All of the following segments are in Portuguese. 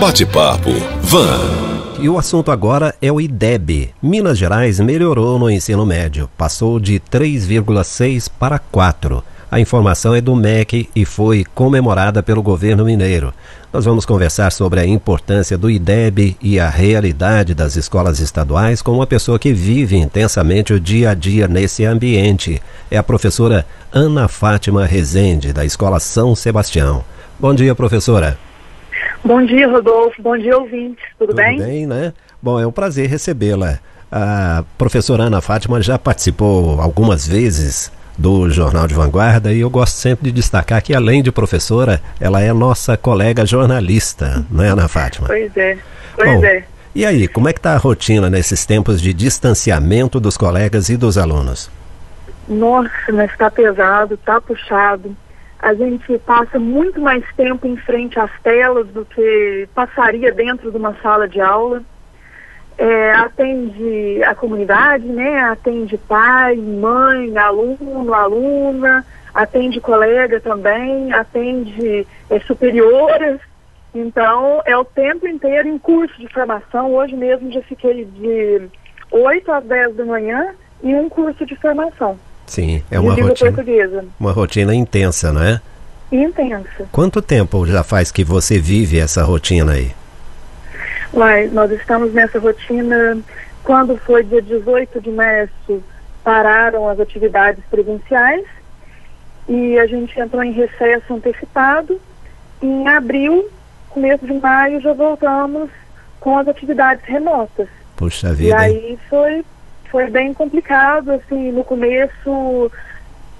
Bate-papo Van. E o assunto agora é o IDEB. Minas Gerais melhorou no ensino médio, passou de 3,6 para 4. A informação é do MEC e foi comemorada pelo governo mineiro. Nós vamos conversar sobre a importância do IDEB e a realidade das escolas estaduais com uma pessoa que vive intensamente o dia a dia nesse ambiente. É a professora Ana Fátima Rezende, da Escola São Sebastião. Bom dia, professora. Bom dia, Rodolfo. Bom dia, ouvintes. Tudo, Tudo bem? bem, né? Bom, é um prazer recebê-la. A professora Ana Fátima já participou algumas vezes do Jornal de Vanguarda e eu gosto sempre de destacar que, além de professora, ela é nossa colega jornalista, não é, Ana Fátima? Pois é, pois Bom, é. E aí, como é que está a rotina nesses tempos de distanciamento dos colegas e dos alunos? Nossa, mas está pesado, está puxado. A gente passa muito mais tempo em frente às telas do que passaria dentro de uma sala de aula é, atende a comunidade, né? Atende pai, mãe, aluno, aluna, atende colega também, atende é, superioras. Então, é o tempo inteiro em curso de formação. Hoje mesmo já fiquei de 8 às 10 da manhã em um curso de formação. Sim, é uma rotina, portuguesa. uma rotina intensa, não é? Intensa. Quanto tempo já faz que você vive essa rotina aí? Uai, nós estamos nessa rotina. Quando foi dia 18 de março, pararam as atividades presenciais e a gente entrou em recesso antecipado. Em abril, começo de maio, já voltamos com as atividades remotas. Puxa vida. E aí foi, foi bem complicado, assim, no começo,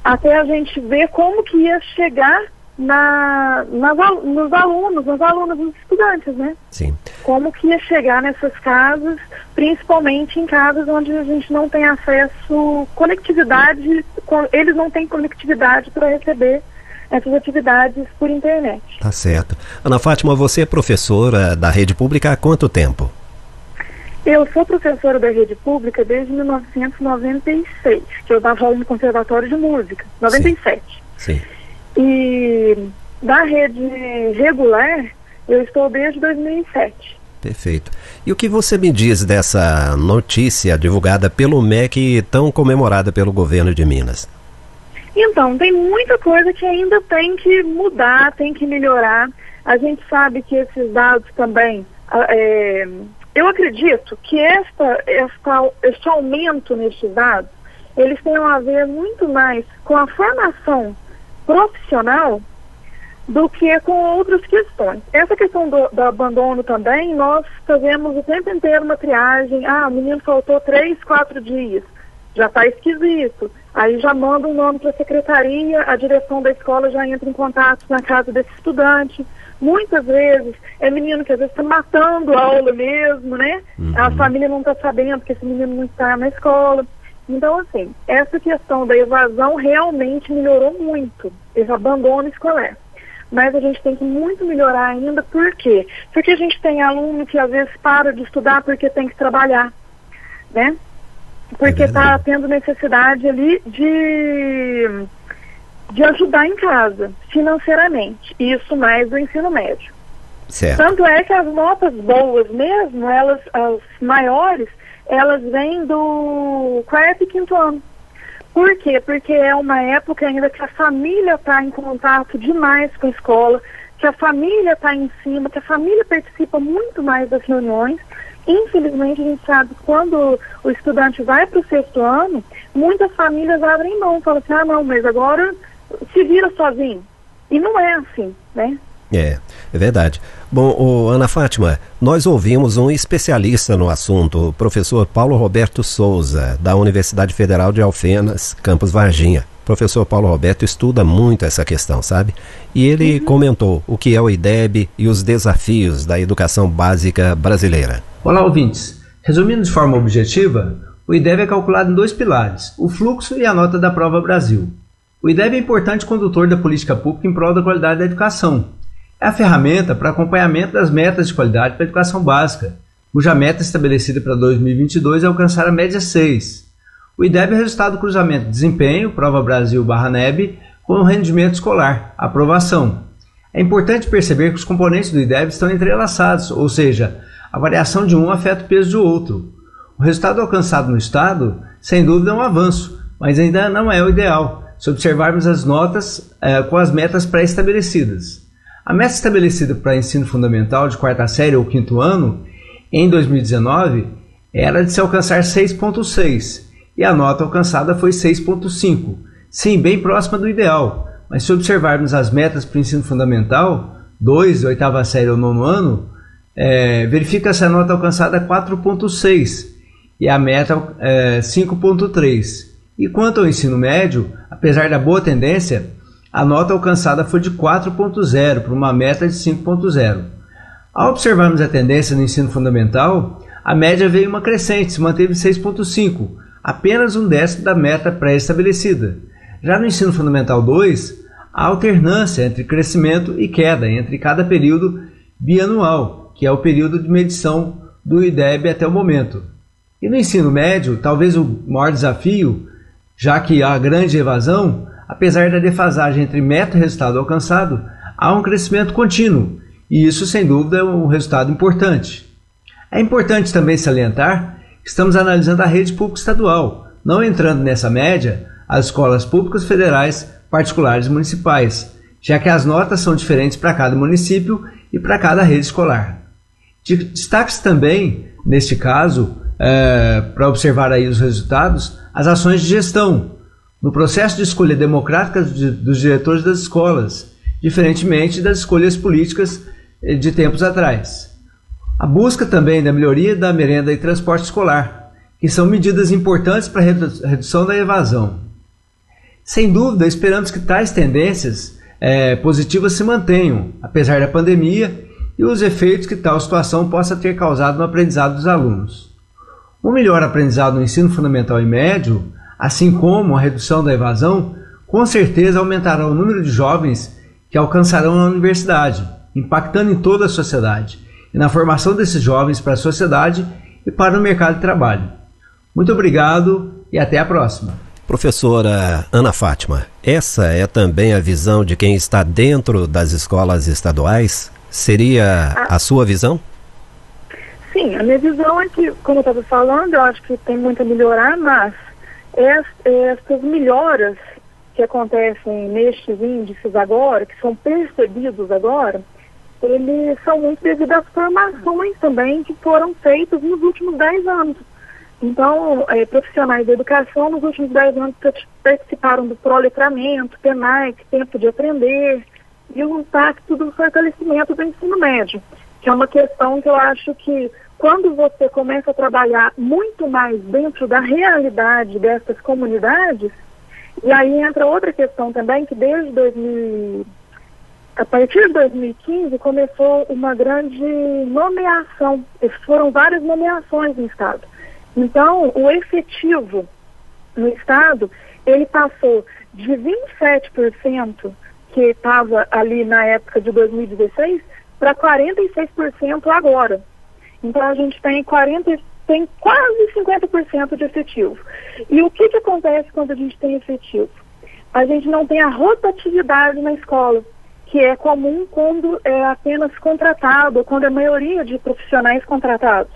até a gente ver como que ia chegar na, nas, nos alunos, nos alunos, nos estudantes, né? Sim. Como que ia chegar nessas casas, principalmente em casas onde a gente não tem acesso, conectividade, eles não têm conectividade para receber essas atividades por internet. Tá certo. Ana Fátima, você é professora da rede pública há quanto tempo? Eu sou professora da rede pública desde 1996, que eu dava aula no Conservatório de Música, 97. Sim. Sim. E da rede regular, eu estou desde 2007. Perfeito. E o que você me diz dessa notícia divulgada pelo MEC tão comemorada pelo governo de Minas? Então, tem muita coisa que ainda tem que mudar, tem que melhorar. A gente sabe que esses dados também. Ah, é, eu acredito que esta, esta, este aumento nestes dados, eles têm a ver muito mais com a formação profissional do que com outras questões. Essa questão do, do, abandono também, nós fazemos o tempo inteiro uma triagem. Ah, o menino faltou três, quatro dias. Já está esquisito. Aí já manda um nome para a secretaria, a direção da escola já entra em contato na casa desse estudante. Muitas vezes é menino que às vezes está matando a aula mesmo, né? Uhum. A família não está sabendo que esse menino não está na escola. Então, assim, essa questão da evasão realmente melhorou muito, esse abandono escolar. Mas a gente tem que muito melhorar ainda, por quê? Porque a gente tem aluno que às vezes para de estudar porque tem que trabalhar, né? Porque está é tendo necessidade ali de, de ajudar em casa, financeiramente. Isso mais do ensino médio. Certo. Tanto é que as notas boas mesmo, elas, as maiores, elas vêm do quarto e quinto ano. Por quê? Porque é uma época ainda que a família está em contato demais com a escola, que a família está em cima, que a família participa muito mais das reuniões. Infelizmente, a gente sabe que quando o estudante vai para o sexto ano, muitas famílias abrem mão, falam assim, ah não, mas agora se vira sozinho. E não é assim, né? É, é verdade. Bom, Ana Fátima, nós ouvimos um especialista no assunto, o professor Paulo Roberto Souza, da Universidade Federal de Alfenas, campus Varginha. O professor Paulo Roberto estuda muito essa questão, sabe? E ele uhum. comentou o que é o IDEB e os desafios da educação básica brasileira. Olá, ouvintes. Resumindo de forma objetiva, o IDEB é calculado em dois pilares, o fluxo e a nota da prova Brasil. O IDEB é importante condutor da política pública em prol da qualidade da educação, é a ferramenta para acompanhamento das metas de qualidade para a educação básica, cuja meta estabelecida para 2022 é alcançar a média 6. O IDEB é resultado do cruzamento de desempenho, prova Brasil barra NEB, com o rendimento escolar, aprovação. É importante perceber que os componentes do IDEB estão entrelaçados, ou seja, a variação de um afeta o peso do outro. O resultado alcançado no Estado, sem dúvida, é um avanço, mas ainda não é o ideal, se observarmos as notas é, com as metas pré-estabelecidas. A meta estabelecida para ensino fundamental de quarta série ou quinto ano, em 2019, era de se alcançar 6,6 e a nota alcançada foi 6,5, sim, bem próxima do ideal, mas se observarmos as metas para o ensino fundamental, 2, oitava série ou nono ano, é, verifica-se a nota alcançada 4,6 e a meta é, 5,3. E quanto ao ensino médio, apesar da boa tendência, a nota alcançada foi de 4,0 para uma meta de 5,0. Ao observarmos a tendência no ensino fundamental, a média veio uma crescente, se manteve 6,5, apenas um décimo da meta pré-estabelecida. Já no ensino fundamental 2, há alternância entre crescimento e queda entre cada período bianual, que é o período de medição do IDEB até o momento. E no ensino médio, talvez o maior desafio, já que há grande evasão, apesar da defasagem entre meta e resultado alcançado, há um crescimento contínuo, e isso sem dúvida é um resultado importante. É importante também salientar que estamos analisando a rede pública estadual, não entrando nessa média as escolas públicas federais, particulares e municipais, já que as notas são diferentes para cada município e para cada rede escolar. Destaque-se também, neste caso, é, para observar aí os resultados, as ações de gestão, no processo de escolha democrática dos diretores das escolas, diferentemente das escolhas políticas eh, de tempos atrás. A busca também da melhoria da merenda e transporte escolar, que são medidas importantes para a redução da evasão. Sem dúvida, esperamos que tais tendências é, positivas se mantenham, apesar da pandemia e os efeitos que tal situação possa ter causado no aprendizado dos alunos. Um melhor aprendizado no ensino fundamental e médio, assim como a redução da evasão, com certeza aumentará o número de jovens que alcançarão a universidade, impactando em toda a sociedade e na formação desses jovens para a sociedade e para o mercado de trabalho. Muito obrigado e até a próxima. Professora Ana Fátima, essa é também a visão de quem está dentro das escolas estaduais? Seria ah. a sua visão? Sim, a minha visão é que, como eu estava falando, eu acho que tem muito a melhorar, mas essas melhoras que acontecem nestes índices agora, que são percebidos agora, eles são muito devido às formações também que foram feitas nos últimos 10 anos. Então, é, profissionais da educação nos últimos 10 anos participaram do proletramento, PENAIC, Tempo de Aprender, e o impacto do fortalecimento do ensino médio, que é uma questão que eu acho que quando você começa a trabalhar muito mais dentro da realidade dessas comunidades, e aí entra outra questão também, que desde 2000, a partir de 2015 começou uma grande nomeação, foram várias nomeações no Estado. Então, o efetivo no Estado, ele passou de 27%, que estava ali na época de 2016, para 46% agora. Então, a gente tem 40, tem quase 50% de efetivo. E o que, que acontece quando a gente tem efetivo? A gente não tem a rotatividade na escola, que é comum quando é apenas contratado, quando é a maioria de profissionais contratados.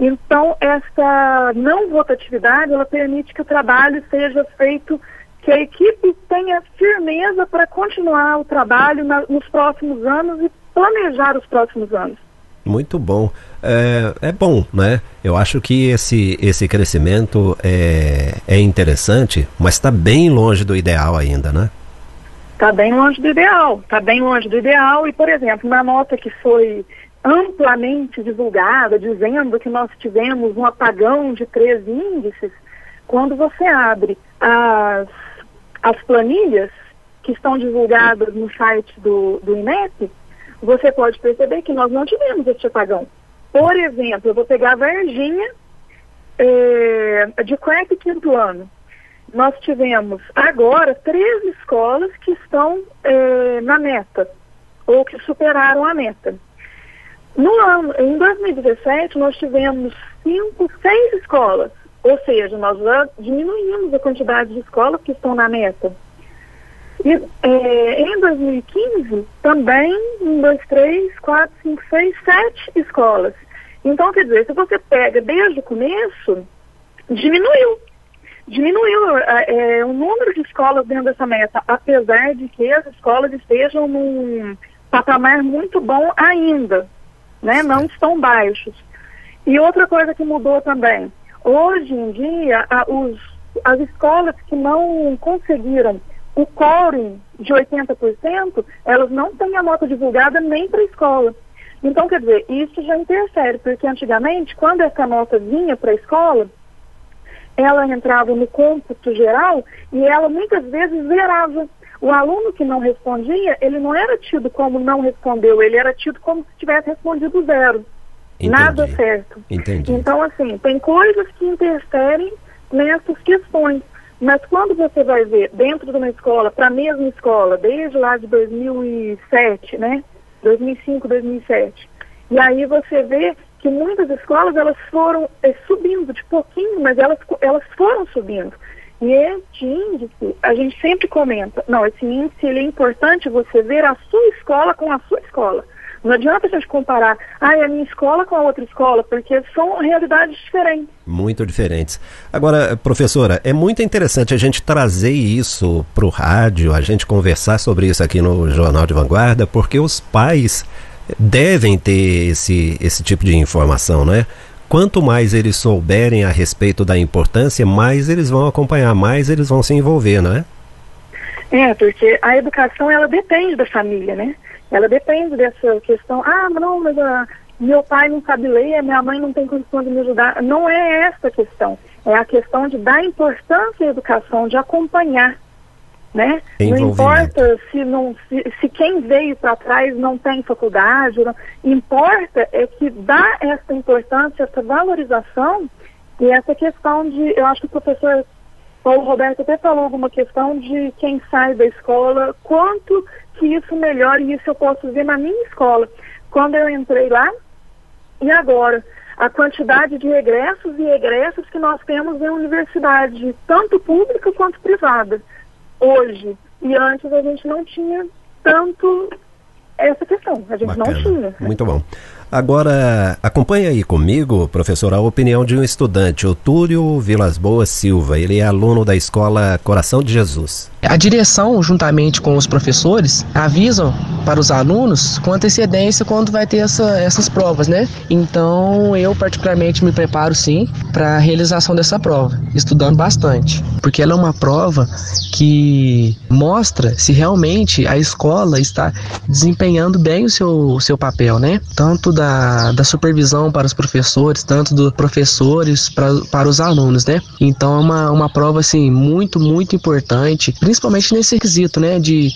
Então, essa não rotatividade, ela permite que o trabalho seja feito, que a equipe tenha firmeza para continuar o trabalho na, nos próximos anos e planejar os próximos anos. Muito bom. É, é bom, né? Eu acho que esse, esse crescimento é, é interessante, mas está bem longe do ideal ainda, né? Está bem longe do ideal. Está bem longe do ideal. E, por exemplo, na nota que foi amplamente divulgada, dizendo que nós tivemos um apagão de três índices, quando você abre as, as planilhas que estão divulgadas no site do, do INEP, você pode perceber que nós não tivemos este apagão. Por exemplo, eu vou pegar a Varginha é, de quarto e quinto ano. Nós tivemos agora três escolas que estão é, na meta, ou que superaram a meta. No ano, em 2017, nós tivemos cinco, seis escolas, ou seja, nós já diminuímos a quantidade de escolas que estão na meta. E é, em 2015, também, um, dois, três, quatro, cinco, seis, sete escolas. Então, quer dizer, se você pega desde o começo, diminuiu. Diminuiu é, é, o número de escolas dentro dessa meta, apesar de que as escolas estejam num patamar muito bom ainda, né? Não estão baixos. E outra coisa que mudou também, hoje em dia, a, os, as escolas que não conseguiram o quórum de 80%, elas não têm a nota divulgada nem para a escola. Então, quer dizer, isso já interfere, porque antigamente, quando essa nota vinha para a escola, ela entrava no cômputo geral e ela muitas vezes zerava. O aluno que não respondia, ele não era tido como não respondeu, ele era tido como se tivesse respondido zero. Entendi. Nada certo. Entendi. Então, assim, tem coisas que interferem nessas questões. Mas quando você vai ver dentro de uma escola, para a mesma escola, desde lá de 2007, né? 2005, 2007. E aí você vê que muitas escolas elas foram é, subindo de pouquinho, mas elas, elas foram subindo. E este índice, a gente sempre comenta, não, esse índice ele é importante você ver a sua escola com a sua escola. Não adianta a gente comparar ah, a minha escola com a outra escola, porque são realidades diferentes. Muito diferentes. Agora, professora, é muito interessante a gente trazer isso para o rádio, a gente conversar sobre isso aqui no Jornal de Vanguarda, porque os pais devem ter esse, esse tipo de informação, né? Quanto mais eles souberem a respeito da importância, mais eles vão acompanhar, mais eles vão se envolver, não é? É, porque a educação ela depende da família, né? Ela depende dessa questão, ah, não, mas a, meu pai não sabe ler, minha mãe não tem condição de me ajudar. Não é essa a questão. É a questão de dar importância à educação, de acompanhar. Né? Não importa se, não, se, se quem veio para trás não tem faculdade, não, importa é que dá essa importância, essa valorização e essa questão de, eu acho que o professor Paulo Roberto até falou alguma questão de quem sai da escola, quanto que isso melhora, e isso eu posso ver na minha escola. Quando eu entrei lá, e agora, a quantidade de regressos e egressos que nós temos em universidade, tanto pública quanto privada, hoje. E antes a gente não tinha tanto essa questão, a gente Bacana. não tinha. Muito bom. Agora, acompanhe aí comigo, professor, a opinião de um estudante, o Túlio Vilas Boas Silva. Ele é aluno da escola Coração de Jesus. A direção, juntamente com os professores, avisam para os alunos com antecedência quando vai ter essa, essas provas, né? Então, eu particularmente me preparo sim para a realização dessa prova, estudando bastante, porque ela é uma prova que mostra se realmente a escola está desempenhando bem o seu, o seu papel, né? Tanto da, da supervisão para os professores, tanto dos professores para, para os alunos, né? Então, é uma, uma prova assim muito, muito importante principalmente nesse requisito, né, de,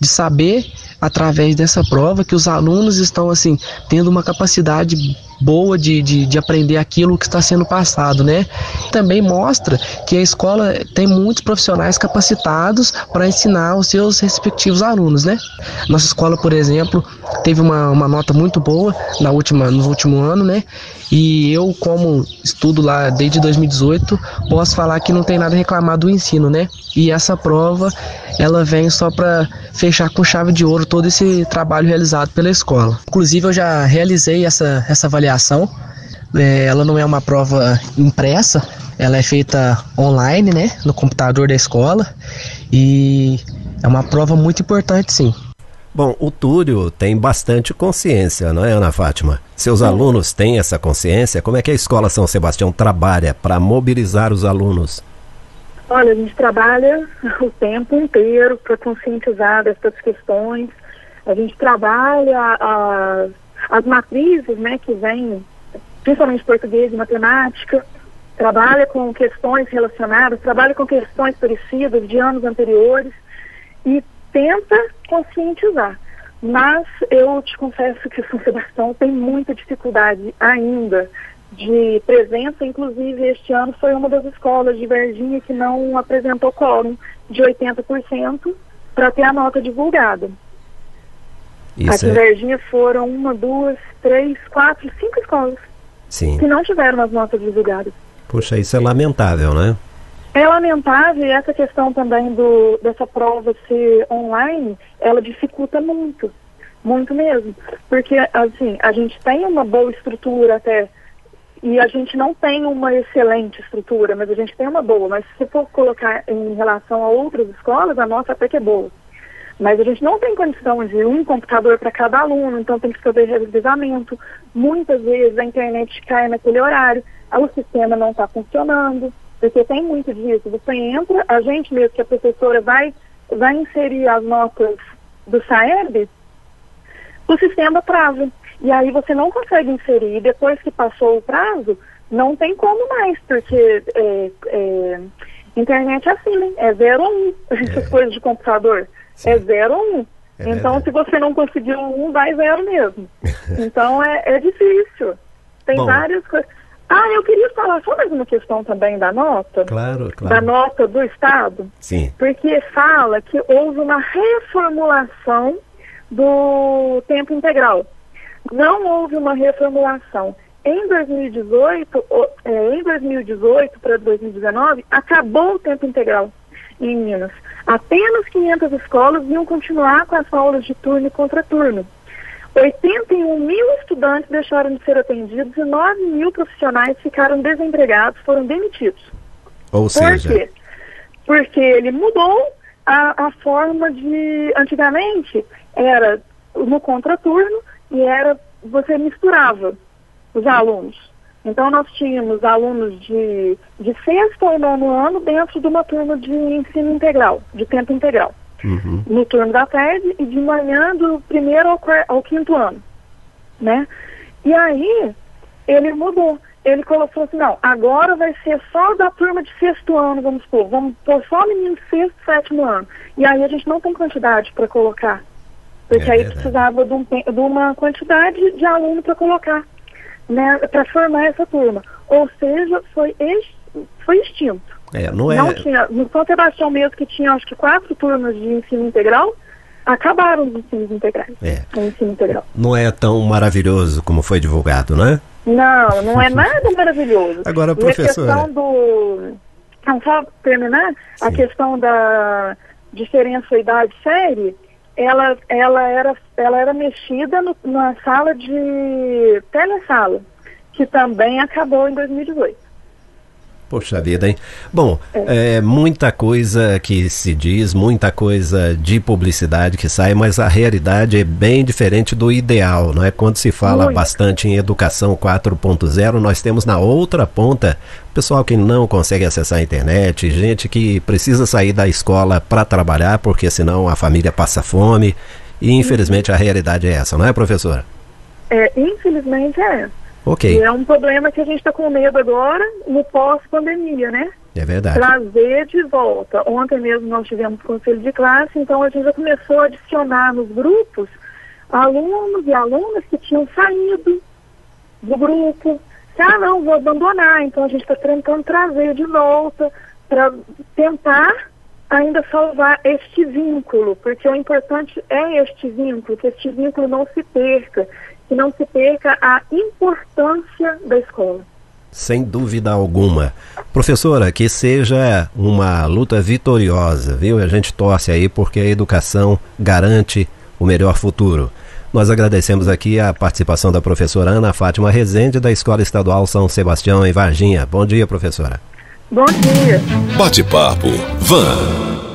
de saber através dessa prova que os alunos estão assim tendo uma capacidade boa de, de, de, aprender aquilo que está sendo passado, né? Também mostra que a escola tem muitos profissionais capacitados para ensinar os seus respectivos alunos, né? Nossa escola, por exemplo, teve uma, uma nota muito boa na última, no último ano, né? E eu, como estudo lá desde 2018, posso falar que não tem nada a reclamar do ensino, né? E essa prova, ela vem só para fechar com chave de ouro todo esse trabalho realizado pela escola. Inclusive, eu já realizei essa, essa avaliação. É, ela não é uma prova impressa, ela é feita online, né? No computador da escola. E é uma prova muito importante, sim. Bom, o Túlio tem bastante consciência, não é, Ana Fátima? Seus alunos têm essa consciência? Como é que a Escola São Sebastião trabalha para mobilizar os alunos? Olha, a gente trabalha o tempo inteiro para conscientizar dessas questões. A gente trabalha a, as matrizes, né, que vêm, principalmente português e matemática, trabalha com questões relacionadas, trabalha com questões parecidas de anos anteriores e tenta conscientizar. Mas eu te confesso que São Sebastião tem muita dificuldade ainda de presença, inclusive este ano foi uma das escolas de Varginha que não apresentou quórum de 80% para ter a nota divulgada. Isso Aqui é... em Varginha foram uma, duas, três, quatro, cinco escolas Sim. que não tiveram as notas divulgadas. Puxa, isso é lamentável, né? É lamentável e essa questão também do, dessa prova ser online, ela dificulta muito, muito mesmo. Porque, assim, a gente tem uma boa estrutura até, e a gente não tem uma excelente estrutura, mas a gente tem uma boa. Mas se for colocar em relação a outras escolas, a nossa até que é boa. Mas a gente não tem condição de um computador para cada aluno, então tem que fazer revezamento. Muitas vezes a internet cai naquele horário, o sistema não está funcionando, porque tem muito disso. Você entra, a gente mesmo, que a professora vai, vai inserir as notas do SAEB, o sistema trava. E aí você não consegue inserir. E depois que passou o prazo, não tem como mais, porque é, é, internet é assim, né? É 0 ou 1, um, essas é. coisas de computador. Sim. É 0 ou 1. Um. É então, se você não conseguiu um, vai zero mesmo. Então, é, é difícil. Tem Bom. várias coisas. Ah, eu queria falar só mais uma questão também da nota. Claro, claro. Da nota do Estado. Sim. Porque fala que houve uma reformulação do tempo integral. Não houve uma reformulação. Em 2018, é, em 2018 para 2019, acabou o tempo integral em Minas. Apenas 500 escolas iam continuar com as aulas de turno e contraturno. 81 mil estudantes deixaram de ser atendidos e 9 mil profissionais ficaram desempregados, foram demitidos. Ou Por seja... quê? Porque ele mudou a, a forma de... Antigamente era no contraturno e era você misturava os alunos. Então, nós tínhamos alunos de, de sexto ao nono ano dentro de uma turma de ensino integral, de tempo integral. Uhum. No turno da tarde e de manhã do primeiro ao, ao quinto ano, né? E aí, ele mudou. Ele colocou assim, não, agora vai ser só da turma de sexto ano, vamos supor. Vamos pôr só menino de sexto, sétimo ano. E aí a gente não tem quantidade para colocar. Porque é aí precisava de, um, de uma quantidade de aluno para colocar né, para formar essa turma. Ou seja, foi, ex, foi extinto. É, não é... Não tinha, no São Sebastião mesmo, que tinha acho que quatro turmas de ensino integral, acabaram os ensinos integrais. É. O ensino integral. Não é tão maravilhoso como foi divulgado, né? Não, não é nada maravilhoso. Agora, professora... E a questão do... Não, só terminar, Sim. a questão da diferença idade-série, ela, ela, era, ela era mexida no, na sala de telesala, que também acabou em 2018. Poxa vida, hein? Bom, é. é. muita coisa que se diz, muita coisa de publicidade que sai, mas a realidade é bem diferente do ideal, não é? Quando se fala Muito. bastante em educação 4.0, nós temos na outra ponta pessoal que não consegue acessar a internet, gente que precisa sair da escola para trabalhar, porque senão a família passa fome. E infelizmente a realidade é essa, não é, professora? É, infelizmente é. Ok. E é um problema que a gente está com medo agora no pós-pandemia, né? É verdade. Trazer de volta. Ontem mesmo nós tivemos conselho de classe, então a gente já começou a adicionar nos grupos alunos e alunas que tinham saído do grupo. Ah, não, vou abandonar. Então a gente está tentando trazer de volta para tentar ainda salvar este vínculo, porque o importante é este vínculo, que este vínculo não se perca que não se perca a importância da escola. Sem dúvida alguma. Professora, que seja uma luta vitoriosa, viu? A gente torce aí porque a educação garante o melhor futuro. Nós agradecemos aqui a participação da professora Ana Fátima Rezende, da Escola Estadual São Sebastião, em Varginha. Bom dia, professora. Bom dia. Bate-papo. Van.